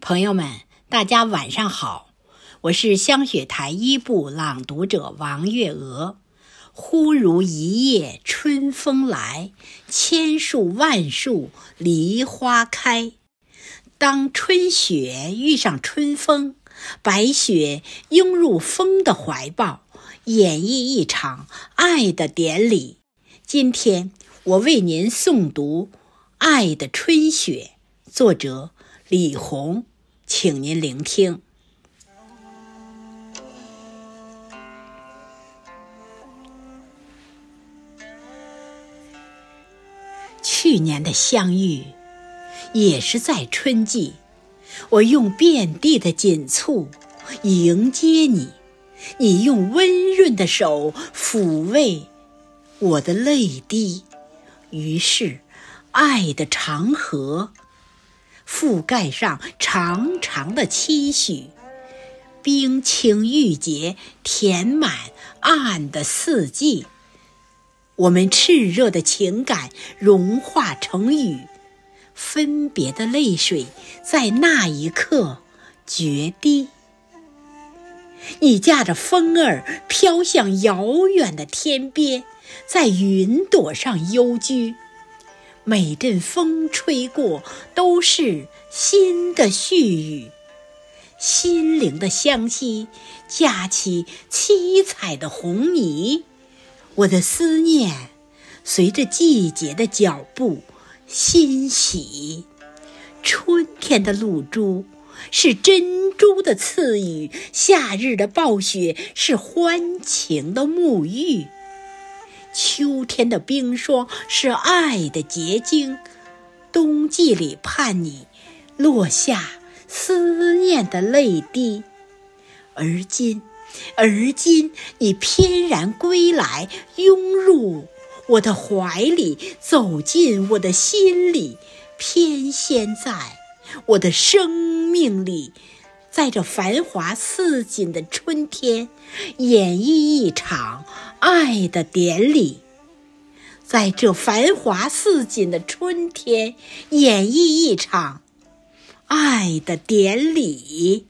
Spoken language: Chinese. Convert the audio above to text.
朋友们，大家晚上好，我是香雪台一部朗读者王月娥。忽如一夜春风来，千树万树梨花开。当春雪遇上春风，白雪拥入风的怀抱，演绎一场爱的典礼。今天我为您诵读《爱的春雪》，作者李红。请您聆听。去年的相遇，也是在春季。我用遍地的锦簇迎接你，你用温润的手抚慰我的泪滴。于是，爱的长河。覆盖上长长的期许，冰清玉洁，填满暗的四季。我们炽热的情感融化成雨，分别的泪水在那一刻决堤。你驾着风儿飘向遥远的天边，在云朵上幽居。每阵风吹过，都是新的絮语，心灵的香息，架起七彩的红泥。我的思念随着季节的脚步欣喜。春天的露珠是珍珠的赐予，夏日的暴雪是欢情的沐浴。秋天的冰霜是爱的结晶，冬季里盼你落下思念的泪滴。而今，而今你翩然归来，拥入我的怀里，走进我的心里，翩跹在我的生命里。在这繁华似锦的春天，演绎一场爱的典礼。在这繁华似锦的春天，演绎一场爱的典礼。